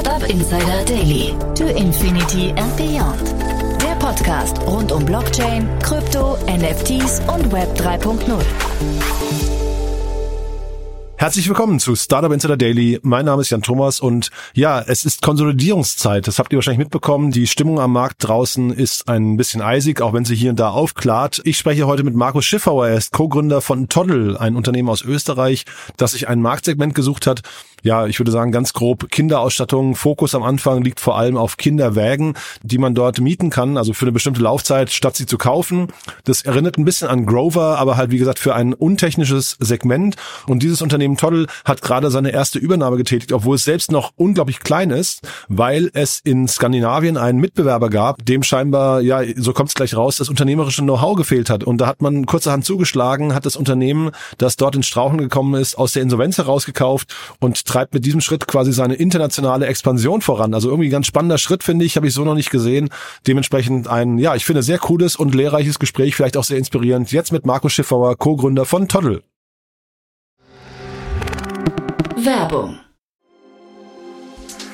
Startup Insider Daily. To Infinity and Beyond. Der Podcast rund um Blockchain, Krypto, NFTs und Web 3.0. Herzlich willkommen zu Startup Insider Daily. Mein Name ist Jan Thomas und ja, es ist Konsolidierungszeit. Das habt ihr wahrscheinlich mitbekommen. Die Stimmung am Markt draußen ist ein bisschen eisig, auch wenn sie hier und da aufklart. Ich spreche heute mit Markus Schiffauer. Er ist Co-Gründer von Toddle, ein Unternehmen aus Österreich, das sich ein Marktsegment gesucht hat. Ja, ich würde sagen, ganz grob Kinderausstattung. Fokus am Anfang liegt vor allem auf Kinderwägen, die man dort mieten kann, also für eine bestimmte Laufzeit, statt sie zu kaufen. Das erinnert ein bisschen an Grover, aber halt, wie gesagt, für ein untechnisches Segment. Und dieses Unternehmen Toddle hat gerade seine erste Übernahme getätigt, obwohl es selbst noch unglaublich klein ist, weil es in Skandinavien einen Mitbewerber gab, dem scheinbar, ja, so kommt es gleich raus, das unternehmerische Know-how gefehlt hat. Und da hat man kurzerhand zugeschlagen, hat das Unternehmen, das dort in Strauchen gekommen ist, aus der Insolvenz herausgekauft und treibt mit diesem Schritt quasi seine internationale Expansion voran. Also irgendwie ganz spannender Schritt, finde ich, habe ich so noch nicht gesehen. Dementsprechend ein, ja, ich finde, sehr cooles und lehrreiches Gespräch, vielleicht auch sehr inspirierend. Jetzt mit Markus Schiffauer, Co-Gründer von Toddle. Werbung.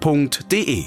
www.startup.de.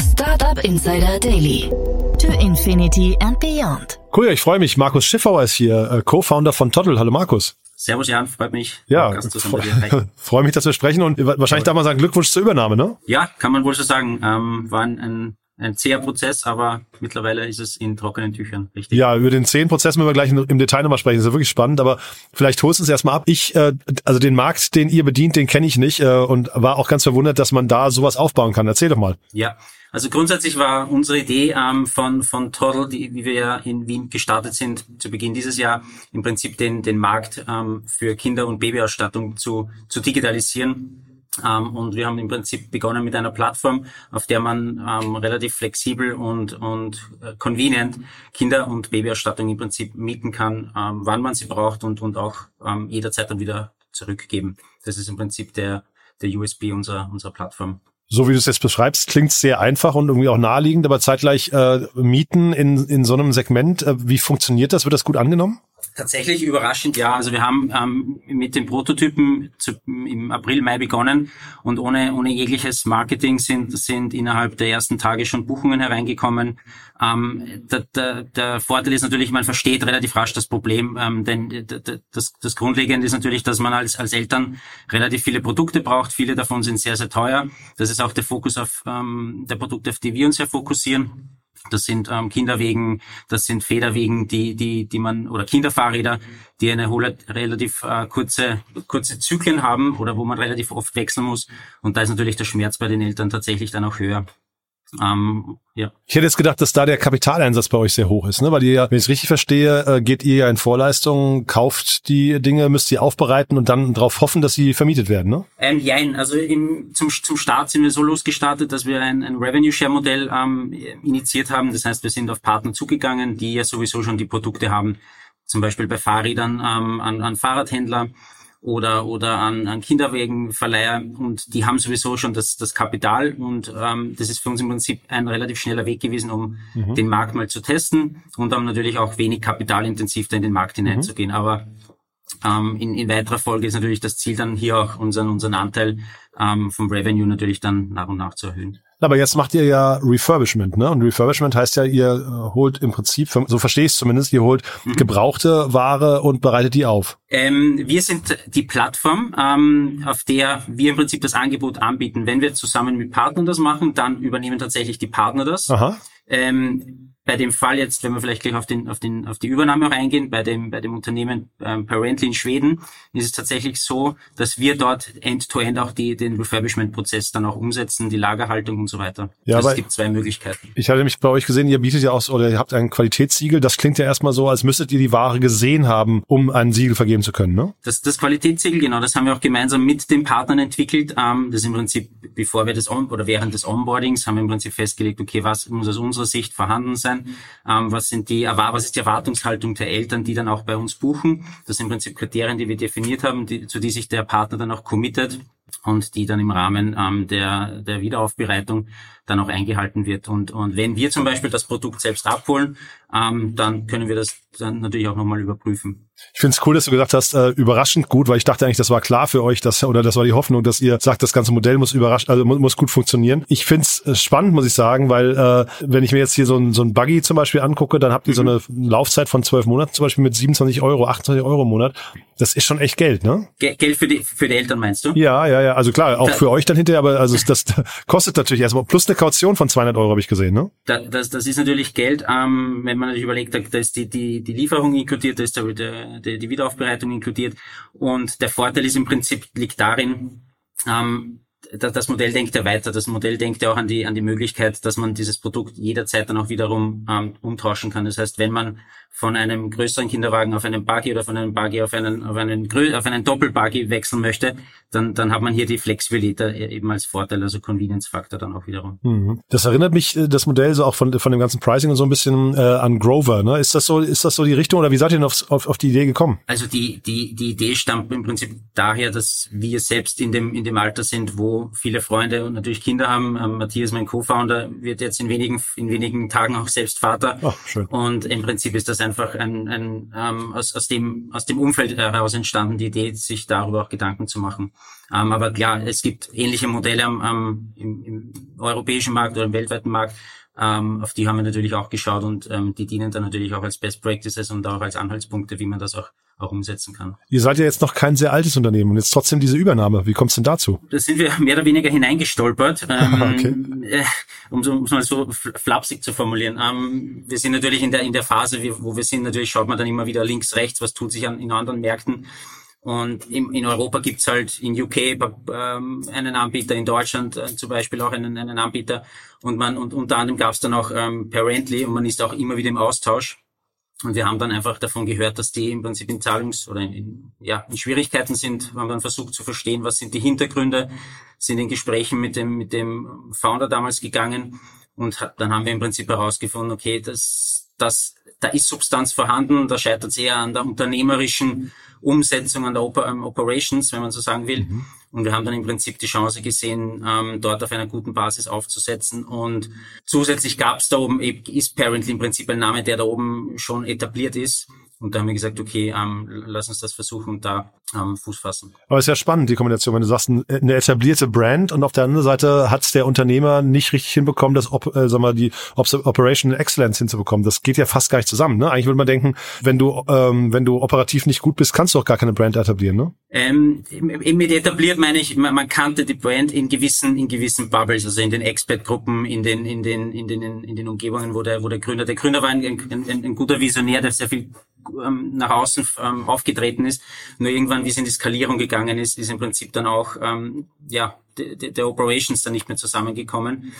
Startup Insider Daily. To Infinity and Beyond. Cool, ich freue mich. Markus Schiffauer ist hier, äh, Co-Founder von Toddle. Hallo Markus. Servus Jan, freut mich. Ja, freue freu mich, dass wir sprechen und wahrscheinlich darf man sagen, Glückwunsch zur Übernahme, ne? Ja, kann man wohl so sagen. Ähm, war ein, ein ein zäher Prozess, aber mittlerweile ist es in trockenen Tüchern, richtig? Ja, über den zähen Prozess müssen wir gleich im Detail nochmal sprechen. Das ist ja wirklich spannend, aber vielleicht holst du uns erstmal ab. Ich, äh, also den Markt, den ihr bedient, den kenne ich nicht äh, und war auch ganz verwundert, dass man da sowas aufbauen kann. Erzähl doch mal. Ja, also grundsätzlich war unsere Idee ähm, von, von Toddle, die, wie wir ja in Wien gestartet sind, zu Beginn dieses Jahr, im Prinzip den, den Markt ähm, für Kinder- und Babyausstattung zu, zu digitalisieren ähm, und wir haben im Prinzip begonnen mit einer Plattform, auf der man ähm, relativ flexibel und, und äh, convenient Kinder- und Babyausstattung im Prinzip mieten kann, ähm, wann man sie braucht und, und auch ähm, jederzeit dann wieder zurückgeben. Das ist im Prinzip der, der USB unserer, unserer Plattform. So wie du es jetzt beschreibst, klingt sehr einfach und irgendwie auch naheliegend, aber zeitgleich äh, Mieten in, in so einem Segment, äh, wie funktioniert das? Wird das gut angenommen? Tatsächlich überraschend, ja. Also wir haben ähm, mit den Prototypen zu, im April, Mai begonnen und ohne, ohne jegliches Marketing sind, sind innerhalb der ersten Tage schon Buchungen hereingekommen. Ähm, der, der, der Vorteil ist natürlich, man versteht relativ rasch das Problem, ähm, denn das, das Grundlegende ist natürlich, dass man als, als Eltern relativ viele Produkte braucht. Viele davon sind sehr, sehr teuer. Das ist auch der Fokus auf ähm, der Produkte, auf die wir uns ja fokussieren. Das sind ähm, Kinderwegen, das sind Federwegen, die, die, die man, oder Kinderfahrräder, die eine relativ äh, kurze, kurze Zyklen haben oder wo man relativ oft wechseln muss. Und da ist natürlich der Schmerz bei den Eltern tatsächlich dann auch höher. Ähm, ja. Ich hätte jetzt gedacht, dass da der Kapitaleinsatz bei euch sehr hoch ist, ne? Weil ihr ja, wenn ich es richtig verstehe, äh, geht ihr ja in Vorleistungen, kauft die Dinge, müsst ihr aufbereiten und dann darauf hoffen, dass sie vermietet werden, ne? Ähm, jein, also im, zum, zum Start sind wir so losgestartet, dass wir ein, ein Revenue-Share-Modell ähm, initiiert haben. Das heißt, wir sind auf Partner zugegangen, die ja sowieso schon die Produkte haben, zum Beispiel bei Fahrrädern ähm, an, an Fahrradhändler oder, oder an, an Kinderwägenverleiher und die haben sowieso schon das, das Kapital und ähm, das ist für uns im Prinzip ein relativ schneller Weg gewesen, um mhm. den Markt mal zu testen und dann natürlich auch wenig kapitalintensiv da in den Markt hineinzugehen. Mhm. Aber ähm, in, in weiterer Folge ist natürlich das Ziel dann hier auch unseren, unseren Anteil ähm, vom Revenue natürlich dann nach und nach zu erhöhen. Aber jetzt macht ihr ja Refurbishment, ne? Und Refurbishment heißt ja, ihr äh, holt im Prinzip, so verstehe ich es zumindest, ihr holt mhm. gebrauchte Ware und bereitet die auf. Ähm, wir sind die Plattform, ähm, auf der wir im Prinzip das Angebot anbieten. Wenn wir zusammen mit Partnern das machen, dann übernehmen tatsächlich die Partner das. Aha. Ähm, bei dem Fall jetzt, wenn wir vielleicht gleich auf den auf den auf die Übernahme auch eingehen, bei dem bei dem Unternehmen ähm, Parently in Schweden ist es tatsächlich so, dass wir dort End-to-End -End auch die den Refurbishment-Prozess dann auch umsetzen, die Lagerhaltung und so weiter. Ja, also es gibt zwei Möglichkeiten. Ich hatte mich bei euch gesehen, ihr bietet ja auch oder ihr habt ein Qualitätssiegel. Das klingt ja erstmal so, als müsstet ihr die Ware gesehen haben, um ein Siegel vergeben zu können, ne? Das das Qualitätssiegel genau, das haben wir auch gemeinsam mit den Partnern entwickelt. Ähm, das ist im Prinzip bevor wir das on oder während des Onboardings haben wir im Prinzip festgelegt, okay, was muss aus unserer Sicht vorhanden sein? Ähm, was sind die, was ist die Erwartungshaltung der Eltern, die dann auch bei uns buchen? Das sind im Prinzip Kriterien, die wir definiert haben, die, zu die sich der Partner dann auch committet und die dann im Rahmen ähm, der, der Wiederaufbereitung dann auch eingehalten wird. Und, und wenn wir zum Beispiel das Produkt selbst abholen, ähm, dann können wir das dann natürlich auch nochmal überprüfen. Ich finde es cool, dass du gesagt hast, äh, überraschend gut, weil ich dachte eigentlich, das war klar für euch, dass, oder das war die Hoffnung, dass ihr sagt, das ganze Modell muss überraschen, also muss, muss gut funktionieren. Ich finde es äh, spannend, muss ich sagen, weil äh, wenn ich mir jetzt hier so ein, so ein Buggy zum Beispiel angucke, dann habt ihr mhm. so eine Laufzeit von zwölf Monaten, zum Beispiel mit 27 Euro, 28 Euro im Monat. Das ist schon echt Geld, ne? Geld für die, für die Eltern meinst du? Ja, ja, ja. Also klar, auch für euch dann hinterher, aber also das kostet natürlich erstmal plus eine Kaution von 200 Euro habe ich gesehen, ne? das, das ist natürlich Geld, ähm, wenn man sich überlegt, da, da ist die, die, die Lieferung inkludiert, da ist der, der, die Wiederaufbereitung inkludiert und der Vorteil ist im Prinzip liegt darin, ähm, das Modell denkt ja weiter. Das Modell denkt ja auch an die, an die Möglichkeit, dass man dieses Produkt jederzeit dann auch wiederum ähm, umtauschen kann. Das heißt, wenn man von einem größeren Kinderwagen auf einen Buggy oder von einem Buggy auf einen, auf einen, auf einen Doppelbuggy wechseln möchte, dann, dann hat man hier die Flexibilität eben als Vorteil, also Convenience-Faktor dann auch wiederum. Mhm. Das erinnert mich, äh, das Modell so auch von, von dem ganzen Pricing und so ein bisschen äh, an Grover. Ne? Ist das so, ist das so die Richtung oder wie seid ihr denn auf, auf, auf die Idee gekommen? Also die, die, die Idee stammt im Prinzip daher, dass wir selbst in dem, in dem Alter sind, wo viele Freunde und natürlich Kinder haben. Ähm, Matthias, mein Co-Founder, wird jetzt in wenigen, in wenigen Tagen auch selbst Vater. Ach, schön. Und im Prinzip ist das einfach ein, ein ähm, aus, aus, dem, aus dem Umfeld heraus entstanden, die Idee, sich darüber auch Gedanken zu machen. Ähm, aber klar, es gibt ähnliche Modelle am, am, im, im europäischen Markt oder im weltweiten Markt. Ähm, auf die haben wir natürlich auch geschaut und ähm, die dienen dann natürlich auch als Best Practices und auch als Anhaltspunkte, wie man das auch auch umsetzen kann. Ihr seid ja jetzt noch kein sehr altes Unternehmen und jetzt trotzdem diese Übernahme. Wie kommt es denn dazu? Da sind wir mehr oder weniger hineingestolpert, ähm, okay. äh, um es mal so flapsig zu formulieren. Ähm, wir sind natürlich in der, in der Phase, wo wir sind, natürlich schaut man dann immer wieder links, rechts, was tut sich an, in anderen Märkten. Und in, in Europa gibt's halt in UK ähm, einen Anbieter, in Deutschland äh, zum Beispiel auch einen, einen Anbieter. Und man und unter anderem gab's dann auch ähm, Parently und man ist auch immer wieder im Austausch. Und wir haben dann einfach davon gehört, dass die im Prinzip in Zahlungs- oder in, ja, in Schwierigkeiten sind. Wir haben dann versucht zu verstehen, was sind die Hintergründe, sind in Gesprächen mit dem, mit dem Founder damals gegangen. Und dann haben wir im Prinzip herausgefunden, okay, das, das, da ist Substanz vorhanden, da scheitert es eher an der unternehmerischen Umsetzung, an der Oper Operations, wenn man so sagen will. Mhm. Und wir haben dann im Prinzip die Chance gesehen, ähm, dort auf einer guten Basis aufzusetzen. Und zusätzlich gab es da oben, ist Parently im Prinzip ein Name, der da oben schon etabliert ist. Und da haben wir gesagt, okay, ähm, lass uns das versuchen und da ähm, Fuß fassen. Aber es ist ja spannend, die Kombination, wenn du sagst, eine etablierte Brand und auf der anderen Seite hat es der Unternehmer nicht richtig hinbekommen, das Op äh, sag mal, die Operational Excellence hinzubekommen. Das geht ja fast gar nicht zusammen. Ne? Eigentlich würde man denken, wenn du, ähm, wenn du operativ nicht gut bist, kannst du auch gar keine Brand etablieren. Ne? Ähm, mit etabliert meine ich, man, man kannte die Brand in gewissen, in gewissen Bubbles, also in den Expert-Gruppen, in den, in den, in den, in den Umgebungen, wo der, wo der Gründer, der Gründer war ein, ein, ein, ein guter Visionär, der sehr viel ähm, nach außen ähm, aufgetreten ist. Nur irgendwann, wie es in die Skalierung gegangen ist, ist im Prinzip dann auch ähm, ja der Operations dann nicht mehr zusammengekommen.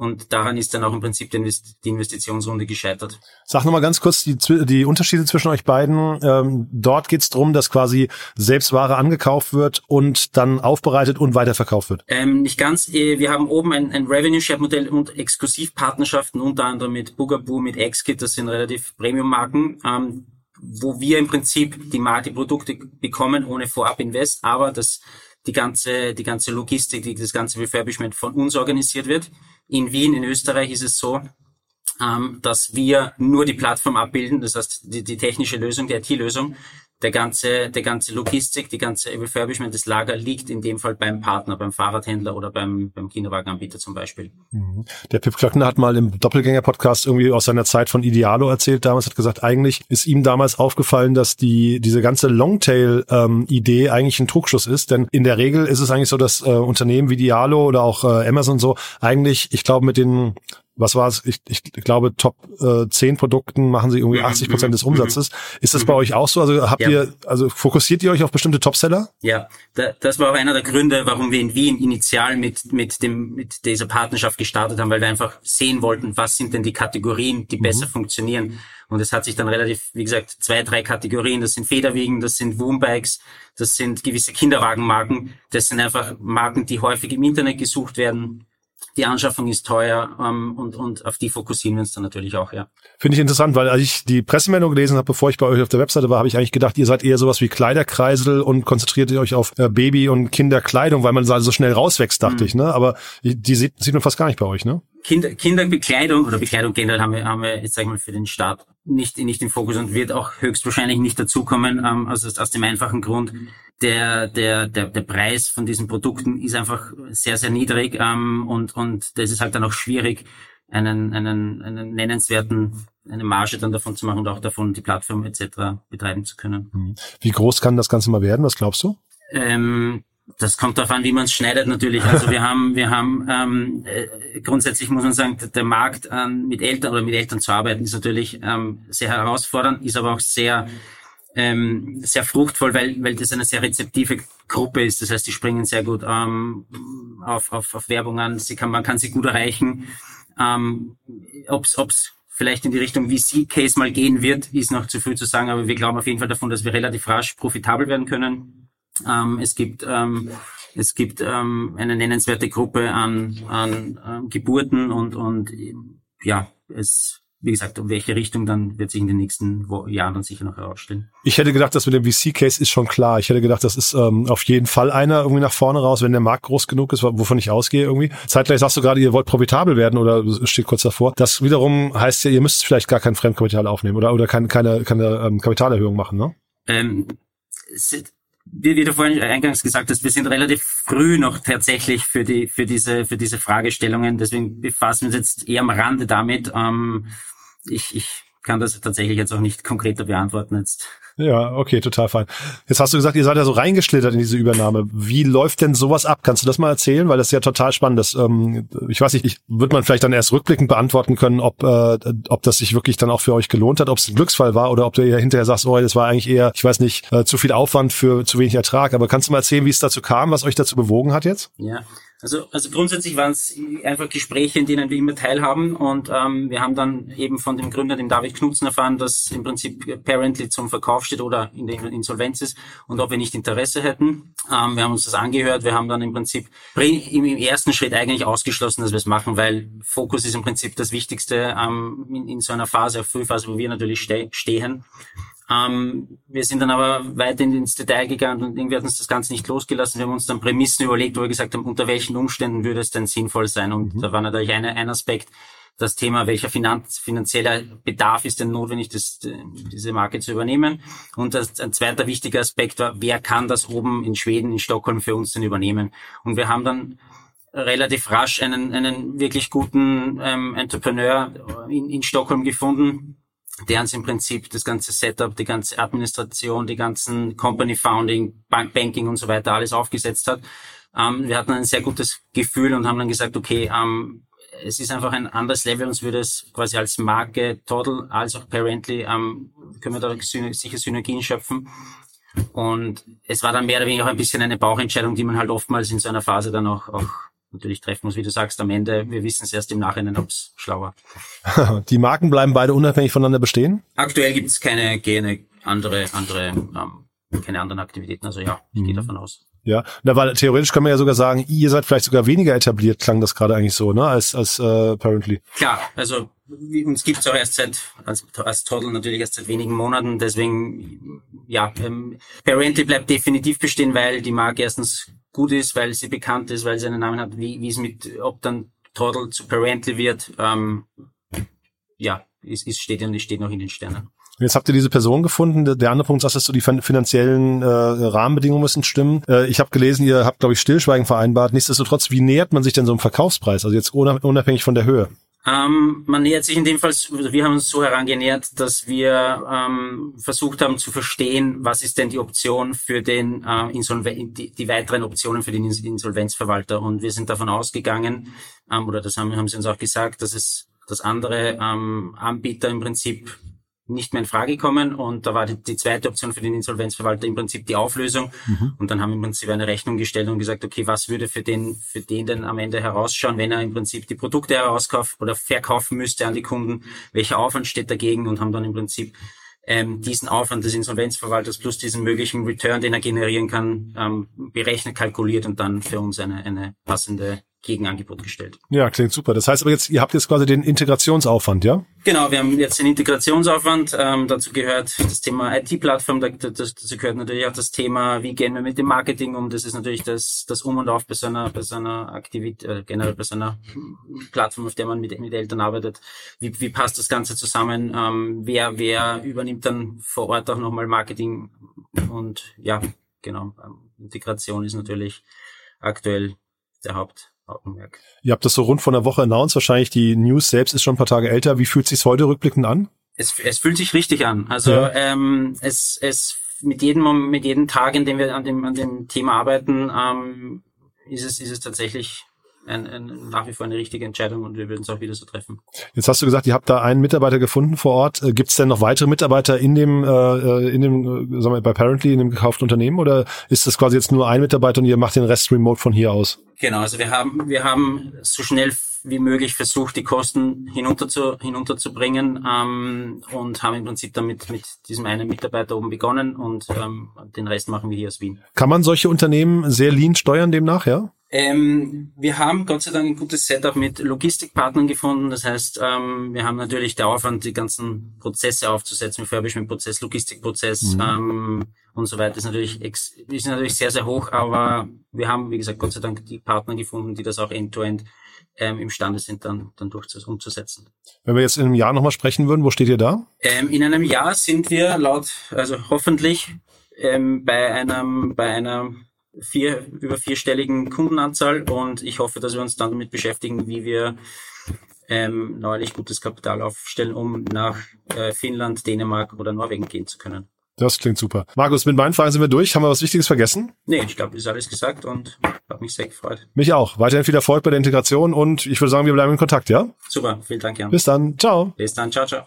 Und daran ist dann auch im Prinzip die Investitionsrunde gescheitert. Sag nochmal ganz kurz die, die Unterschiede zwischen euch beiden. Ähm, dort geht es darum, dass quasi Selbstware angekauft wird und dann aufbereitet und weiterverkauft wird. Ähm, nicht ganz. Äh, wir haben oben ein, ein Revenue Share Modell und Exklusivpartnerschaften, unter anderem mit Bugaboo, mit Xkit. Das sind relativ Premium-Marken. Ähm, wo wir im Prinzip die, die Produkte bekommen ohne Vorab-Invest, aber dass die ganze, die ganze Logistik, die, das ganze Refurbishment von uns organisiert wird. In Wien, in Österreich ist es so, ähm, dass wir nur die Plattform abbilden, das heißt die, die technische Lösung, die IT-Lösung. Der ganze, der ganze Logistik, die ganze Refurbishment des Lager liegt in dem Fall beim Partner, beim Fahrradhändler oder beim, beim Kinderwagenanbieter zum Beispiel. Mhm. Der Pip Klöckner hat mal im Doppelgänger-Podcast irgendwie aus seiner Zeit von Idealo erzählt damals, hat gesagt, eigentlich ist ihm damals aufgefallen, dass die, diese ganze Longtail-Idee ähm, eigentlich ein Trugschluss ist, denn in der Regel ist es eigentlich so, dass äh, Unternehmen wie Dialo oder auch äh, Amazon so eigentlich, ich glaube, mit den was war es? Ich, ich glaube, Top äh, 10 Produkten machen sie irgendwie 80 mhm, Prozent des mhm, Umsatzes. Ist das bei mhm. euch auch so? Also habt ja. ihr, also fokussiert ihr euch auf bestimmte Topseller? Ja, da, das war auch einer der Gründe, warum wir in Wien initial mit, mit dem, mit dieser Partnerschaft gestartet haben, weil wir einfach sehen wollten, was sind denn die Kategorien, die besser mhm. funktionieren. Und es hat sich dann relativ, wie gesagt, zwei, drei Kategorien. Das sind Federwiegen, das sind Woombikes, das sind gewisse Kinderwagenmarken. Das sind einfach Marken, die häufig im Internet gesucht werden die Anschaffung ist teuer ähm, und, und auf die fokussieren wir uns dann natürlich auch, ja. Finde ich interessant, weil als ich die Pressemeldung gelesen habe, bevor ich bei euch auf der Webseite war, habe ich eigentlich gedacht, ihr seid eher sowas wie Kleiderkreisel und konzentriert euch auf äh, Baby- und Kinderkleidung, weil man so schnell rauswächst, dachte mhm. ich, ne? Aber die sieht, sieht man fast gar nicht bei euch, ne? Kinder, Kinderbekleidung oder Bekleidung generell haben wir, haben wir jetzt sag ich mal für den Start nicht, nicht im Fokus und wird auch höchstwahrscheinlich nicht dazukommen, ähm, also aus dem einfachen Grund, der, der, der, der Preis von diesen Produkten ist einfach sehr, sehr niedrig ähm, und, und das ist halt dann auch schwierig, einen, einen, einen nennenswerten, eine Marge dann davon zu machen und auch davon die Plattform etc. betreiben zu können. Mhm. Wie groß kann das Ganze mal werden? Was glaubst du? Ähm, das kommt darauf an, wie man es schneidet natürlich. Also wir haben, wir haben ähm, äh, grundsätzlich muss man sagen, der Markt ähm, mit Eltern oder mit Eltern zu arbeiten ist natürlich ähm, sehr herausfordernd, ist aber auch sehr ähm, sehr fruchtvoll, weil weil das eine sehr rezeptive Gruppe ist. Das heißt, die springen sehr gut ähm, auf, auf, auf Werbung an. Sie kann, man kann sie gut erreichen. Ähm, ob's, ob's vielleicht in die Richtung VC-Case mal gehen wird, ist noch zu früh zu sagen, aber wir glauben auf jeden Fall davon, dass wir relativ rasch profitabel werden können. Ähm, es gibt ähm, es gibt ähm, eine nennenswerte Gruppe an, an ähm, Geburten und und ja es wie gesagt, um welche Richtung dann wird sich in den nächsten Jahren dann sicher noch herausstellen. Ich hätte gedacht, dass mit dem VC-Case ist schon klar. Ich hätte gedacht, das ist ähm, auf jeden Fall einer irgendwie nach vorne raus, wenn der Markt groß genug ist, wovon ich ausgehe irgendwie. Zeitgleich sagst du gerade, ihr wollt profitabel werden oder steht kurz davor. Das wiederum heißt ja, ihr müsst vielleicht gar kein Fremdkapital aufnehmen oder oder keine keine, keine ähm, Kapitalerhöhung machen, ne? Ähm, wie, wie du vorhin eingangs gesagt hast, wir sind relativ früh noch tatsächlich für die für diese für diese Fragestellungen. Deswegen befassen wir uns jetzt eher am Rande damit. Ähm, ich, ich kann das tatsächlich jetzt auch nicht konkreter beantworten jetzt. Ja, okay, total fein. Jetzt hast du gesagt, ihr seid ja so reingeschlittert in diese Übernahme. Wie läuft denn sowas ab? Kannst du das mal erzählen? Weil das ist ja total spannend. Das, ähm, ich weiß nicht, ich, wird man vielleicht dann erst rückblickend beantworten können, ob, äh, ob das sich wirklich dann auch für euch gelohnt hat, ob es ein Glücksfall war oder ob du hinterher sagst, oh, das war eigentlich eher, ich weiß nicht, äh, zu viel Aufwand für zu wenig Ertrag. Aber kannst du mal erzählen, wie es dazu kam, was euch dazu bewogen hat jetzt? Ja, also, also grundsätzlich waren es einfach Gespräche, in denen wir immer teilhaben und ähm, wir haben dann eben von dem Gründer, dem David Knutzen, erfahren, dass im Prinzip Parently zum Verkauf steht oder in der Insolvenz ist und ob wir nicht Interesse hätten. Ähm, wir haben uns das angehört, wir haben dann im Prinzip im, im ersten Schritt eigentlich ausgeschlossen, dass wir es machen, weil Fokus ist im Prinzip das Wichtigste ähm, in, in so einer Phase, Frühphase, wo wir natürlich ste stehen. Ähm, wir sind dann aber weiterhin ins Detail gegangen und irgendwie hat uns das Ganze nicht losgelassen. Wir haben uns dann Prämissen überlegt, wo wir gesagt haben, unter welchen Umständen würde es denn sinnvoll sein. Und mhm. da war natürlich eine, ein Aspekt, das Thema, welcher Finanz, finanzieller Bedarf ist denn notwendig, das, diese Marke zu übernehmen. Und das, ein zweiter wichtiger Aspekt war, wer kann das oben in Schweden, in Stockholm für uns denn übernehmen? Und wir haben dann relativ rasch einen, einen wirklich guten ähm, Entrepreneur in, in Stockholm gefunden, der uns im Prinzip das ganze Setup, die ganze Administration, die ganzen Company Founding, Bank Banking und so weiter alles aufgesetzt hat. Ähm, wir hatten ein sehr gutes Gefühl und haben dann gesagt, okay, ähm, es ist einfach ein anderes Level, uns würde es quasi als Marke Total als auch Parently, ähm, können wir da sicher Synergien schöpfen. Und es war dann mehr oder weniger auch ein bisschen eine Bauchentscheidung, die man halt oftmals in so einer Phase dann auch, auch natürlich treffen muss, wie du sagst, am Ende, wir wissen es erst im Nachhinein, ob es schlauer. Die Marken bleiben beide unabhängig voneinander bestehen? Aktuell gibt es keine, keine andere, andere, ähm, keine anderen Aktivitäten. Also ja, ich mhm. gehe davon aus. Ja, na, weil theoretisch kann man ja sogar sagen, ihr seid vielleicht sogar weniger etabliert, klang das gerade eigentlich so, ne, als als äh, Parently. Klar, also uns gibt's auch erst seit als, als Toddle natürlich erst seit wenigen Monaten, deswegen ja, ähm, Parently bleibt definitiv bestehen, weil die Marke erstens gut ist, weil sie bekannt ist, weil sie einen Namen hat, wie, wie es mit, ob dann Toddle zu Parently wird, ähm, ja, es, es steht, und es steht noch in den Sternen. Jetzt habt ihr diese Person gefunden. Der andere Punkt, sagst du, die finanziellen äh, Rahmenbedingungen müssen stimmen. Äh, ich habe gelesen, ihr habt, glaube ich, Stillschweigen vereinbart. Nichtsdestotrotz, wie nähert man sich denn so einem Verkaufspreis? Also jetzt unabhängig von der Höhe. Ähm, man nähert sich in dem Fall, wir haben uns so herangenähert, dass wir ähm, versucht haben zu verstehen, was ist denn die Option für den äh, Insolven die, die weiteren Optionen für den Insolvenzverwalter. Und wir sind davon ausgegangen, ähm, oder das haben, haben sie uns auch gesagt, dass es dass andere ähm, Anbieter im Prinzip nicht mehr in Frage kommen. Und da war die, die zweite Option für den Insolvenzverwalter im Prinzip die Auflösung. Mhm. Und dann haben wir im Prinzip eine Rechnung gestellt und gesagt, okay, was würde für den, für den denn am Ende herausschauen, wenn er im Prinzip die Produkte herauskauft oder verkaufen müsste an die Kunden? Welcher Aufwand steht dagegen? Und haben dann im Prinzip ähm, diesen Aufwand des Insolvenzverwalters plus diesen möglichen Return, den er generieren kann, ähm, berechnet, kalkuliert und dann für uns eine, eine passende Gegenangebot gestellt. Ja, klingt super. Das heißt aber jetzt, ihr habt jetzt quasi den Integrationsaufwand, ja? Genau, wir haben jetzt den Integrationsaufwand. Ähm, dazu gehört das Thema IT-Plattform, dazu gehört natürlich auch das Thema, wie gehen wir mit dem Marketing um. Das ist natürlich das, das Um und Auf bei so einer, bei so einer Aktivität, äh, generell bei so einer Plattform, auf der man mit, mit Eltern arbeitet. Wie, wie passt das Ganze zusammen? Ähm, wer, wer übernimmt dann vor Ort auch nochmal Marketing? Und ja, genau, ähm, Integration ist natürlich aktuell der Haupt, Augenmerk. Ihr habt das so rund von der Woche announced, wahrscheinlich die News selbst ist schon ein paar Tage älter. Wie fühlt sich's heute rückblickend an? Es, es fühlt sich richtig an. Also ja. ähm, es, es mit jedem mit jedem Tag, in dem wir an dem an dem Thema arbeiten, ähm, ist es ist es tatsächlich ein, ein, nach wie vor eine richtige Entscheidung und wir würden es auch wieder so treffen. Jetzt hast du gesagt, ihr habt da einen Mitarbeiter gefunden vor Ort. Äh, Gibt es denn noch weitere Mitarbeiter in dem, äh, äh, in dem, äh, sagen wir, bei Parently, in dem gekauften Unternehmen oder ist das quasi jetzt nur ein Mitarbeiter und ihr macht den Rest remote von hier aus? Genau, also wir haben, wir haben so schnell wie möglich versucht, die Kosten hinunter zu, hinunterzubringen ähm, und haben im Prinzip damit mit diesem einen Mitarbeiter oben begonnen und ähm, den Rest machen wir hier aus Wien. Kann man solche Unternehmen sehr lean steuern demnach, ja? Ähm, wir haben Gott sei Dank ein gutes Setup mit Logistikpartnern gefunden. Das heißt, ähm, wir haben natürlich der Aufwand, die ganzen Prozesse aufzusetzen, Refurbishment-Prozess, Logistikprozess mhm. ähm, und so weiter, ist natürlich, ist natürlich sehr, sehr hoch. Aber wir haben, wie gesagt, Gott sei Dank die Partner gefunden, die das auch end-to-end ähm, imstande sind, dann, dann durch umzusetzen. Wenn wir jetzt in einem Jahr nochmal sprechen würden, wo steht ihr da? Ähm, in einem Jahr sind wir laut, also hoffentlich ähm, bei einem, bei einer vier, über vierstelligen Kundenanzahl und ich hoffe, dass wir uns dann damit beschäftigen, wie wir ähm, neulich gutes Kapital aufstellen, um nach äh, Finnland, Dänemark oder Norwegen gehen zu können. Das klingt super. Markus, mit meinen Fragen sind wir durch. Haben wir was Wichtiges vergessen? Nee, ich glaube, ist alles gesagt und habe mich sehr gefreut. Mich auch. Weiterhin viel Erfolg bei der Integration und ich würde sagen, wir bleiben in Kontakt, ja? Super, vielen Dank, Jan. Bis dann. Ciao. Bis dann, ciao, ciao.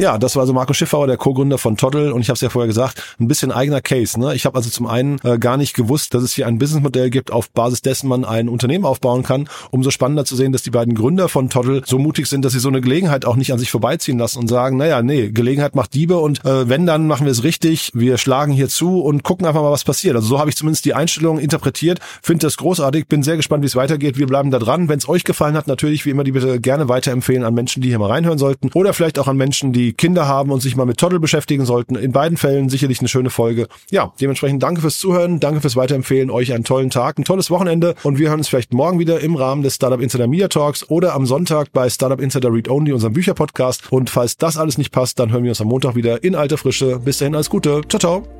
Ja, das war also Marco Schiffauer, der Co-Gründer von Toddle und ich habe es ja vorher gesagt, ein bisschen eigener Case. Ne? Ich habe also zum einen äh, gar nicht gewusst, dass es hier ein Businessmodell gibt, auf Basis dessen man ein Unternehmen aufbauen kann. Umso spannender zu sehen, dass die beiden Gründer von Toddle so mutig sind, dass sie so eine Gelegenheit auch nicht an sich vorbeiziehen lassen und sagen, naja, nee, Gelegenheit macht Diebe und äh, wenn, dann machen wir es richtig. Wir schlagen hier zu und gucken einfach mal, was passiert. Also so habe ich zumindest die Einstellung interpretiert, finde das großartig, bin sehr gespannt, wie es weitergeht. Wir bleiben da dran. Wenn es euch gefallen hat, natürlich wie immer die bitte gerne weiterempfehlen an Menschen, die hier mal reinhören sollten oder vielleicht auch an Menschen, die Kinder haben und sich mal mit Toddle beschäftigen sollten. In beiden Fällen sicherlich eine schöne Folge. Ja, dementsprechend danke fürs Zuhören, danke fürs Weiterempfehlen, euch einen tollen Tag, ein tolles Wochenende und wir hören uns vielleicht morgen wieder im Rahmen des Startup Insider Media Talks oder am Sonntag bei Startup Insider Read Only, unserem Bücherpodcast. Und falls das alles nicht passt, dann hören wir uns am Montag wieder in alter Frische. Bis dahin alles Gute. Ciao, ciao.